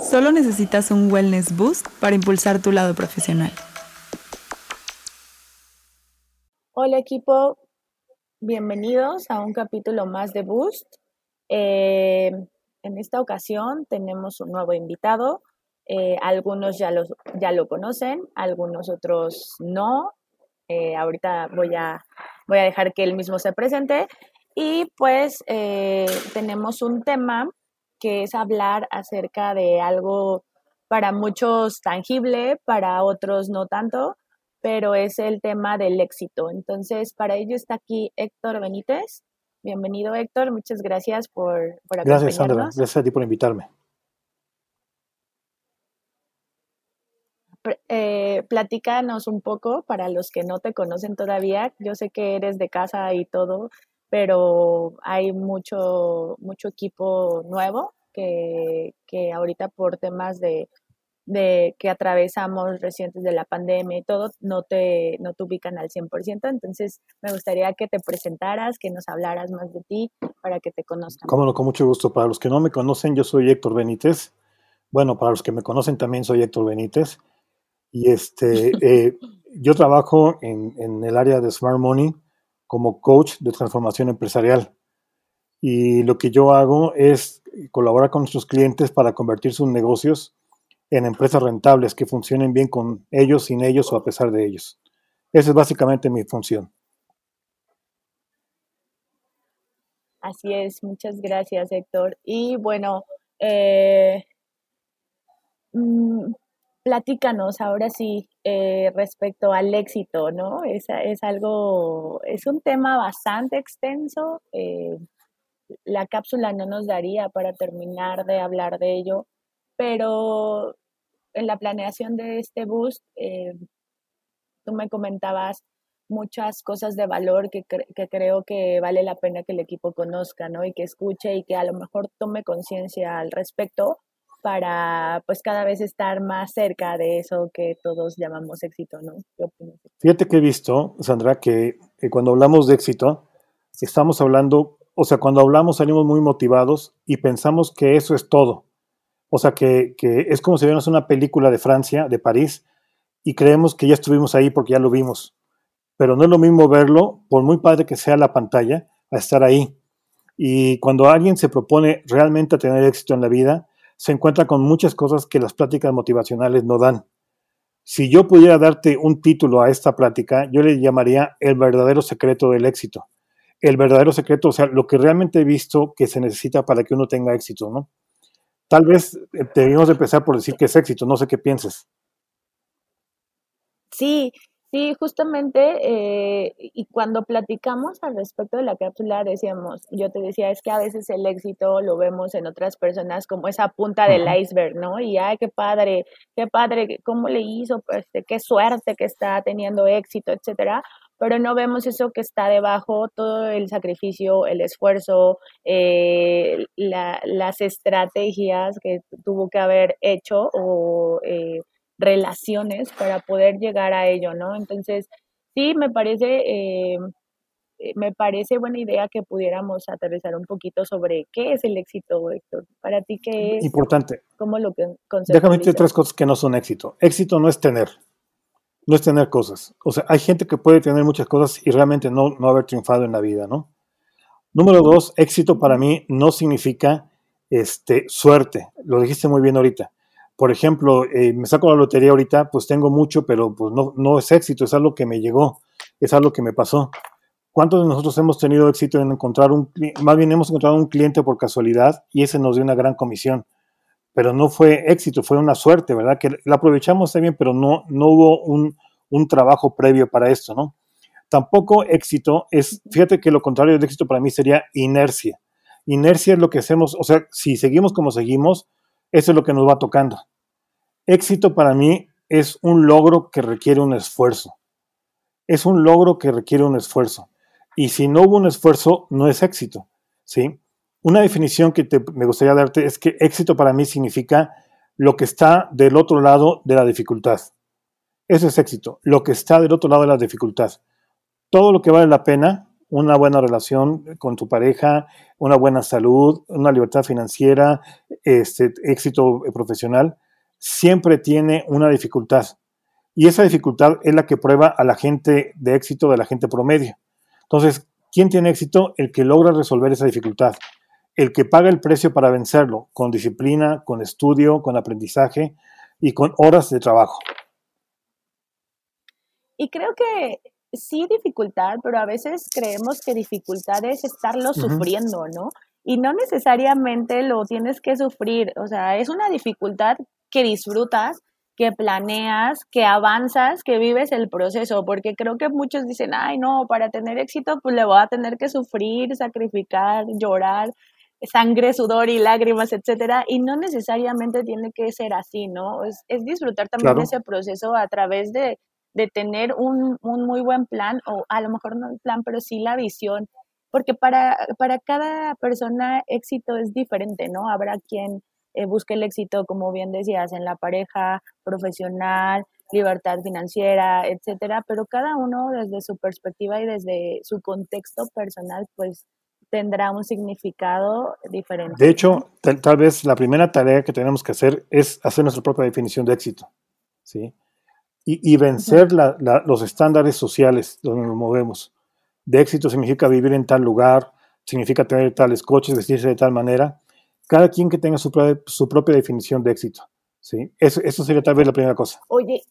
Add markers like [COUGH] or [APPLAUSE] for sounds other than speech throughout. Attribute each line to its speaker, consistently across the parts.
Speaker 1: Solo necesitas un wellness boost para impulsar tu lado profesional.
Speaker 2: Hola equipo, bienvenidos a un capítulo más de Boost. Eh, en esta ocasión tenemos un nuevo invitado. Eh, algunos ya, los, ya lo conocen, algunos otros no. Eh, ahorita voy a, voy a dejar que él mismo se presente. Y pues tenemos un tema que es hablar acerca de algo para muchos tangible, para otros no tanto, pero es el tema del éxito. Entonces, para ello está aquí Héctor Benítez. Bienvenido, Héctor. Muchas gracias por, por acompañarnos.
Speaker 3: Gracias, Sandra. Gracias a ti por invitarme.
Speaker 2: Eh, platícanos un poco para los que no te conocen todavía. Yo sé que eres de casa y todo, pero hay mucho, mucho equipo nuevo que, que ahorita por temas de de que atravesamos recientes de la pandemia y todo, no te, no te ubican al 100%. Entonces, me gustaría que te presentaras, que nos hablaras más de ti para que te conozcan.
Speaker 3: Cómo no, con mucho gusto. Para los que no me conocen, yo soy Héctor Benítez. Bueno, para los que me conocen también soy Héctor Benítez. Y este, [LAUGHS] eh, yo trabajo en, en el área de Smart Money como coach de transformación empresarial. Y lo que yo hago es colaborar con nuestros clientes para convertir sus negocios en empresas rentables que funcionen bien con ellos, sin ellos o a pesar de ellos. Esa es básicamente mi función.
Speaker 2: Así es, muchas gracias Héctor. Y bueno, eh, mm, platícanos ahora sí eh, respecto al éxito, ¿no? Es, es, algo, es un tema bastante extenso. Eh, la cápsula no nos daría para terminar de hablar de ello, pero en la planeación de este boost, eh, tú me comentabas muchas cosas de valor que, que, creo que vale la pena que el equipo conozca, ¿no? Y que escuche y que a lo mejor tome conciencia al respecto para pues cada vez estar más cerca de eso que todos llamamos éxito, ¿no?
Speaker 3: Fíjate que he visto, Sandra, que, que cuando hablamos de éxito, estamos hablando, o sea, cuando hablamos salimos muy motivados y pensamos que eso es todo. O sea, que, es como si viéramos una película de Francia, de París, y creemos que ya estuvimos ahí porque ya lo vimos. Pero no es lo mismo verlo, por muy padre que sea la pantalla, a estar ahí. Y cuando alguien se propone realmente a tener éxito en la vida, se encuentra con muchas cosas que las pláticas motivacionales no dan. Si yo pudiera darte un título a esta plática, yo le llamaría El verdadero secreto del éxito. El verdadero secreto, o sea, lo que realmente he visto que se necesita para que uno tenga éxito, ¿no? Tal vez eh, debimos empezar por decir que es éxito, no sé qué pienses.
Speaker 2: Sí, sí, justamente, eh, y cuando platicamos al respecto de la cápsula, decíamos, yo te decía, es que a veces el éxito lo vemos en otras personas como esa punta del iceberg, ¿no? Y, ay, qué padre, qué padre, cómo le hizo, pues, qué suerte que está teniendo éxito, etcétera pero no vemos eso que está debajo, todo el sacrificio, el esfuerzo, eh, las estrategias que tuvo que haber hecho o eh, relaciones para poder llegar a ello, ¿no? Entonces, sí, me parece, eh, me parece buena idea que pudiéramos aterrizar un poquito sobre qué es el éxito, Héctor. Para ti, ¿qué es?
Speaker 3: Importante.
Speaker 2: ¿Cómo lo
Speaker 3: Déjame decir tres cosas que no son éxito. Éxito no es tener no es tener cosas. O sea, hay gente que puede tener muchas cosas y realmente no, no haber triunfado en la vida, ¿no? Número dos, éxito para mí no significa este, suerte. Lo dijiste muy bien ahorita. Por ejemplo, eh, me saco la lotería ahorita, pues tengo mucho, pero pues no, no es éxito, es algo que me llegó, es algo que me pasó. ¿Cuántos de nosotros hemos tenido éxito en encontrar un, más bien hemos encontrado un cliente por casualidad y ese nos dio una gran comisión? pero no fue éxito, fue una suerte, ¿verdad? Que la aprovechamos también, pero no, no hubo un, trabajo previo para esto, ¿no? Tampoco éxito es, fíjate que lo contrario de éxito para mí sería inercia. Inercia es lo que hacemos, o sea, si seguimos como seguimos, eso es lo que nos va tocando. Éxito para mí es un logro que requiere un esfuerzo. Es un logro que requiere un esfuerzo. Y si no hubo un esfuerzo, no es éxito, ¿sí? Una definición que me gustaría darte es que éxito para mí significa lo que está del otro lado de la dificultad. Eso es éxito, lo que está del otro lado de la dificultad. Todo lo que vale la pena una buena relación con tu pareja, una buena salud, una libertad financiera, este, éxito profesional, siempre tiene una dificultad. Y esa dificultad es la que prueba a la gente de éxito de la gente promedio. Entonces, ¿quién tiene éxito? El que logra resolver esa dificultad. El que paga el precio para vencerlo, con disciplina, con estudio, con aprendizaje y con horas de trabajo.
Speaker 2: Y creo que sí dificultad, pero a veces creemos que dificultad es estarlo sufriendo, ¿no? Y no necesariamente lo tienes que sufrir, o sea, es una dificultad que disfrutas, que planeas, que avanzas, que vives el proceso, porque creo que muchos dicen, ay, no, para tener éxito, pues le voy a tener que sufrir, sacrificar, llorar, sangre, sudor y lágrimas, etcétera, y no necesariamente tiene que ser así, ¿no? Es, disfrutar también ese proceso a través de, de tener un, un, muy buen plan, o a lo mejor no el plan, pero sí la visión, porque para, para cada persona éxito es diferente, ¿no? Habrá quien eh, busque el éxito, como bien decías, en la pareja, profesional, libertad financiera, etcétera, pero cada uno desde su perspectiva y desde su contexto personal, pues tendrá un significado diferente.
Speaker 3: De hecho, tal, vez la primera tarea que tenemos que hacer es hacer nuestra propia definición de éxito, ¿sí? Y, vencer los estándares sociales donde nos movemos. De éxito significa vivir en tal lugar, significa tener tales coches, vestirse de tal manera, cada quien que tenga su, su propia definición de éxito. ¿sí? Eso, eso sería tal vez la primera cosa.
Speaker 2: Oye,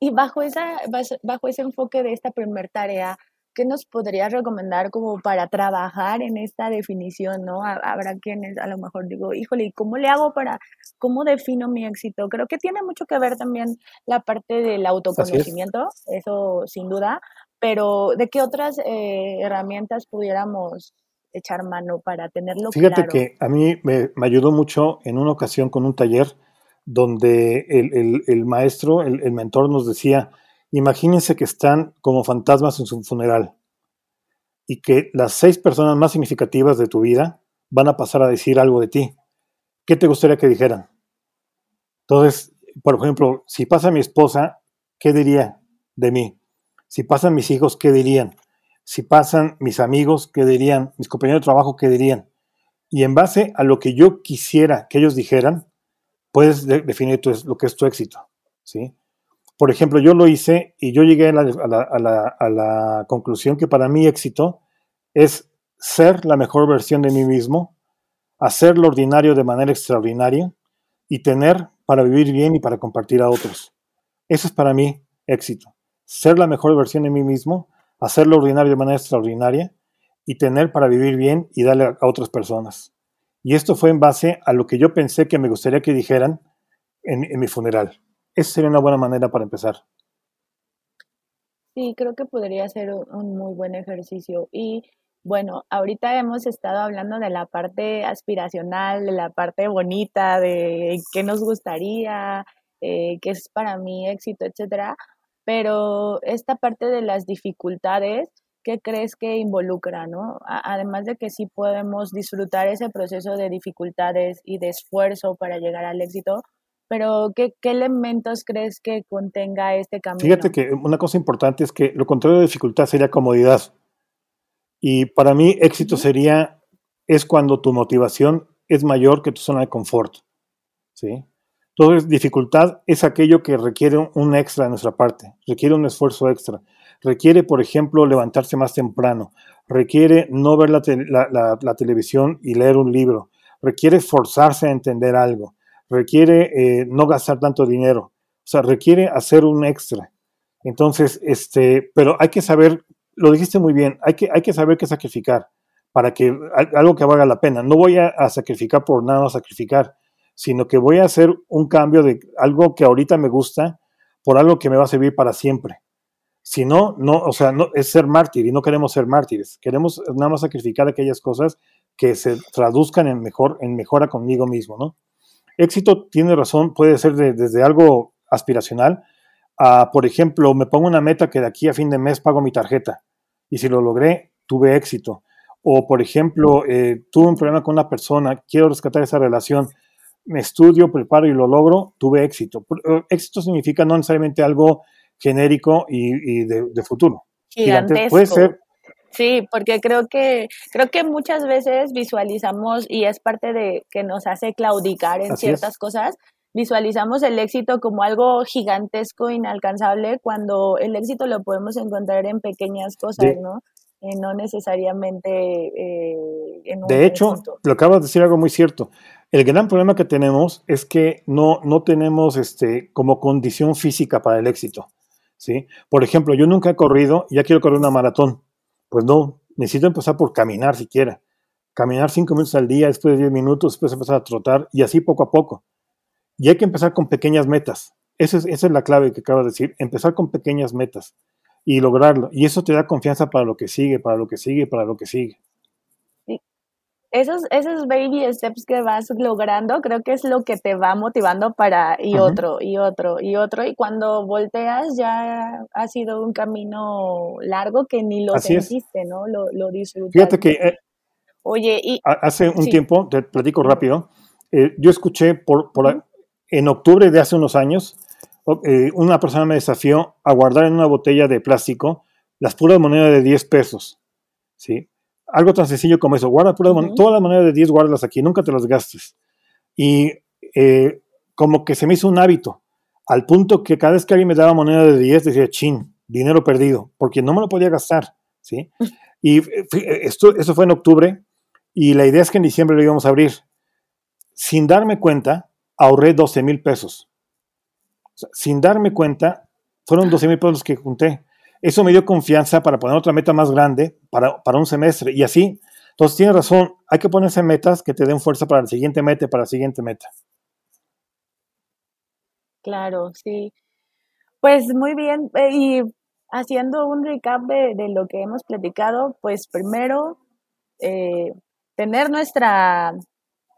Speaker 2: y bajo, esa, bajo ese enfoque de esta primera tarea, ¿qué nos podrías recomendar como para trabajar en esta definición, no? Habrá quienes a lo mejor digo, híjole, ¿y cómo le hago para, cómo defino mi éxito? Creo que tiene mucho que ver también la parte del autoconocimiento, eso sin duda, pero ¿de qué otras eh, herramientas pudiéramos echar mano para tenerlo
Speaker 3: Fíjate que a mí me, ayudó mucho en una ocasión con un taller donde el, maestro, el, el, mentor nos decía, imagínense que están como fantasmas en su funeral y que las seis personas más significativas de tu vida van a pasar a decir algo de ti. ¿Qué te gustaría que dijeran? Entonces, por ejemplo, si pasa mi esposa, ¿qué diría de mí? Si pasan mis hijos, ¿qué dirían? Si pasan mis amigos, ¿qué dirían? Mis compañeros de trabajo, ¿qué dirían? Y en base a lo que yo quisiera que ellos dijeran, puedes definir lo que es tu éxito. ¿sí? Por ejemplo, yo lo hice y yo llegué a la, conclusión que para mí éxito es ser la mejor versión de mí mismo, hacer lo ordinario de manera extraordinaria y tener para vivir bien y para compartir a otros. Eso es para mí éxito. Ser la mejor versión de mí mismo, hacer lo ordinario de manera extraordinaria y tener para vivir bien y darle a otras personas. Y esto fue en base a lo que yo pensé que me gustaría que dijeran en, mi funeral. Esa sería una buena manera para empezar.
Speaker 2: Sí, creo que podría ser un muy buen ejercicio. Y bueno, ahorita hemos estado hablando de la parte aspiracional, de la parte bonita, de qué nos gustaría, eh, qué es para mí éxito, etcétera pero esta parte de las dificultades, ¿qué crees que involucra, no? Además de que sí podemos disfrutar ese proceso de dificultades y de esfuerzo para llegar al éxito, pero ¿qué, elementos crees que contenga este camino?
Speaker 3: Fíjate que una cosa importante es que lo contrario de dificultad sería comodidad. Y para mí éxito sería, es cuando tu motivación es mayor que tu zona de confort. ¿sí? Entonces, dificultad es aquello que requiere un extra de nuestra parte, requiere un esfuerzo extra, requiere, por ejemplo, levantarse más temprano, requiere no ver la, televisión y leer un libro, requiere forzarse a entender algo, requiere eh, no gastar tanto dinero, o sea, requiere hacer un extra. Entonces, este, pero hay que saber, lo dijiste muy bien, hay que, hay que saber qué sacrificar para que algo que valga la pena. No voy a, a sacrificar por nada, sacrificar sino que voy a hacer un cambio de algo que ahorita me gusta por algo que me va a servir para siempre. Si no, no, o sea, no, es ser mártir y no queremos ser mártires. Queremos nada más sacrificar aquellas cosas que se traduzcan en, mejor, en mejora conmigo mismo, ¿no? Éxito tiene razón, puede ser desde algo aspiracional a, por ejemplo, me pongo una meta que de aquí a fin de mes pago mi tarjeta y si lo logré, tuve éxito. O, por ejemplo, eh, tuve un problema con una persona, quiero rescatar esa relación, me estudio, preparo y lo logro, tuve éxito. Eh, éxito significa no necesariamente algo genérico y, de, futuro.
Speaker 2: Gigantesco.
Speaker 3: Puede ser
Speaker 2: Sí, porque creo que creo que muchas veces visualizamos y es parte de que nos hace claudicar en ciertas cosas. Visualizamos el éxito como algo gigantesco, inalcanzable, cuando el éxito lo podemos encontrar en pequeñas cosas, ¿no? Eh, no necesariamente eh, en un
Speaker 3: De hecho, lo acabas de decir algo muy cierto. El gran problema que tenemos es que no, no tenemos este, como condición física para el éxito. ¿sí? Por ejemplo, yo nunca he corrido ya quiero correr una maratón. Pues no, necesito empezar por caminar siquiera. Caminar cinco minutos al día, después de diez minutos, después empezar a trotar y así poco a poco. Y hay que empezar con pequeñas metas. Esa es, esa es la clave que acabas de decir, empezar con pequeñas metas y lograrlo. Y eso te da confianza para lo que sigue, para lo que sigue, para lo que sigue
Speaker 2: esos, esos baby steps que vas logrando, creo que es lo que te va motivando para y otro, y otro, y otro. Y cuando volteas ya ha sido un camino largo que ni lo sentiste, ¿no? Lo, lo disfrutaste.
Speaker 3: Fíjate que... Eh,
Speaker 2: Oye, y...
Speaker 3: Hace un tiempo, te platico rápido, eh, yo escuché por, por, en octubre de hace unos años, eh, una persona me desafió a guardar en una botella de plástico las puras monedas de 10 pesos, ¿sí? Algo tan sencillo como eso, guarda todas las monedas de 10, guárdalas aquí, nunca te las gastes. Y eh, como que se me hizo un hábito, al punto que cada vez que alguien me daba moneda de 10 decía, chin, dinero perdido, porque no me lo podía gastar, ¿sí? Y esto, eso fue en octubre, y la idea es que en diciembre lo íbamos a abrir. Sin darme cuenta, ahorré 12 mil pesos. sin darme cuenta, fueron 12 mil pesos que junté. Eso me dio confianza para poner otra meta más grande para, un semestre y así. Entonces, tienes razón, hay que ponerse metas que te den fuerza para el siguiente meta para la siguiente meta.
Speaker 2: Claro, sí. Pues muy bien, eh, y haciendo un recap de, lo que hemos platicado, pues primero, eh, tener nuestra,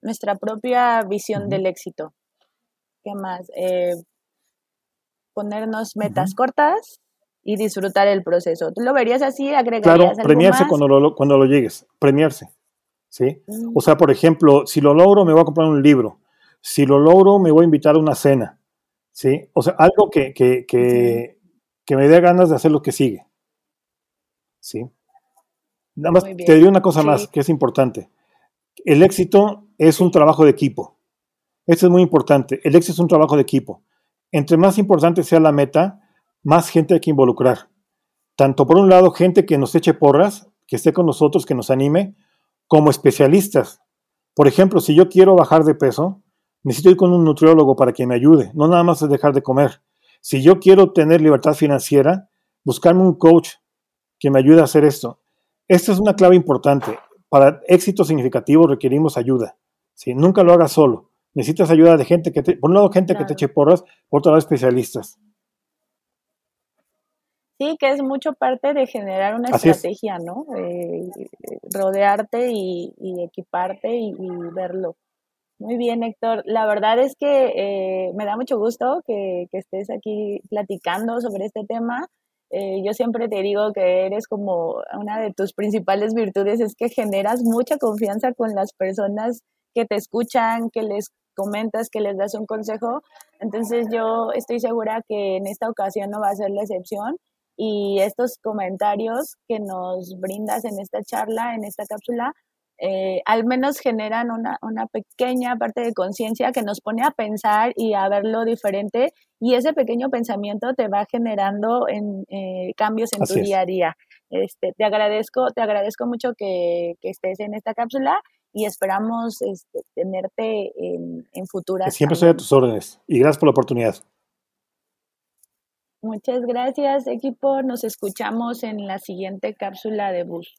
Speaker 2: nuestra propia visión del éxito. ¿Qué más? Eh, ponernos metas cortas, y disfrutar el proceso. ¿Tú lo verías así? ¿Agregarías
Speaker 3: claro, premiarse cuando lo, cuando lo llegues, premiarse. ¿sí? Mm. O sea, por ejemplo, si lo logro, me voy a comprar un libro. Si lo logro, me voy a invitar a una cena. ¿sí? O sea, algo que, que, que, que me dé ganas de hacer lo que sigue. ¿sí? Nada más te diré una cosa más que es importante. El éxito es un trabajo de equipo. Esto es muy importante. El éxito es un trabajo de equipo. Entre más importante sea la meta, más gente hay que involucrar. Tanto por un lado, gente que nos eche porras, que esté con nosotros, que nos anime, como especialistas. Por ejemplo, si yo quiero bajar de peso, necesito ir con un nutriólogo para que me ayude. No nada más es dejar de comer. Si yo quiero tener libertad financiera, buscarme un coach que me ayude a hacer esto. Esta es una clave importante. Para éxito significativo requerimos ayuda. Si Nunca lo hagas solo. Necesitas ayuda de gente que te, por un lado, gente que te eche porras, por otro lado, especialistas.
Speaker 2: Sí, que es mucho parte de generar una estrategia, ¿no? Eh, rodearte y, equiparte y, verlo. Muy bien, Héctor. La verdad es que eh, me da mucho gusto que, estés aquí platicando sobre este tema. Eh, yo siempre te digo que eres como una de tus principales virtudes, es que generas mucha confianza con las personas que te escuchan, que les comentas, que les das un consejo. Entonces yo estoy segura que en esta ocasión no va a ser la excepción y estos comentarios que nos brindas en esta charla, en esta cápsula, eh, al menos generan una, pequeña parte de conciencia que nos pone a pensar y a verlo diferente y ese pequeño pensamiento te va generando en, eh, cambios en tu día a día. Este, te agradezco, te agradezco mucho que, estés en esta cápsula y esperamos este, tenerte en, en futuras.
Speaker 3: siempre estoy a tus órdenes y gracias por la oportunidad.
Speaker 2: Muchas gracias, equipo. Nos escuchamos en la siguiente cápsula de bus.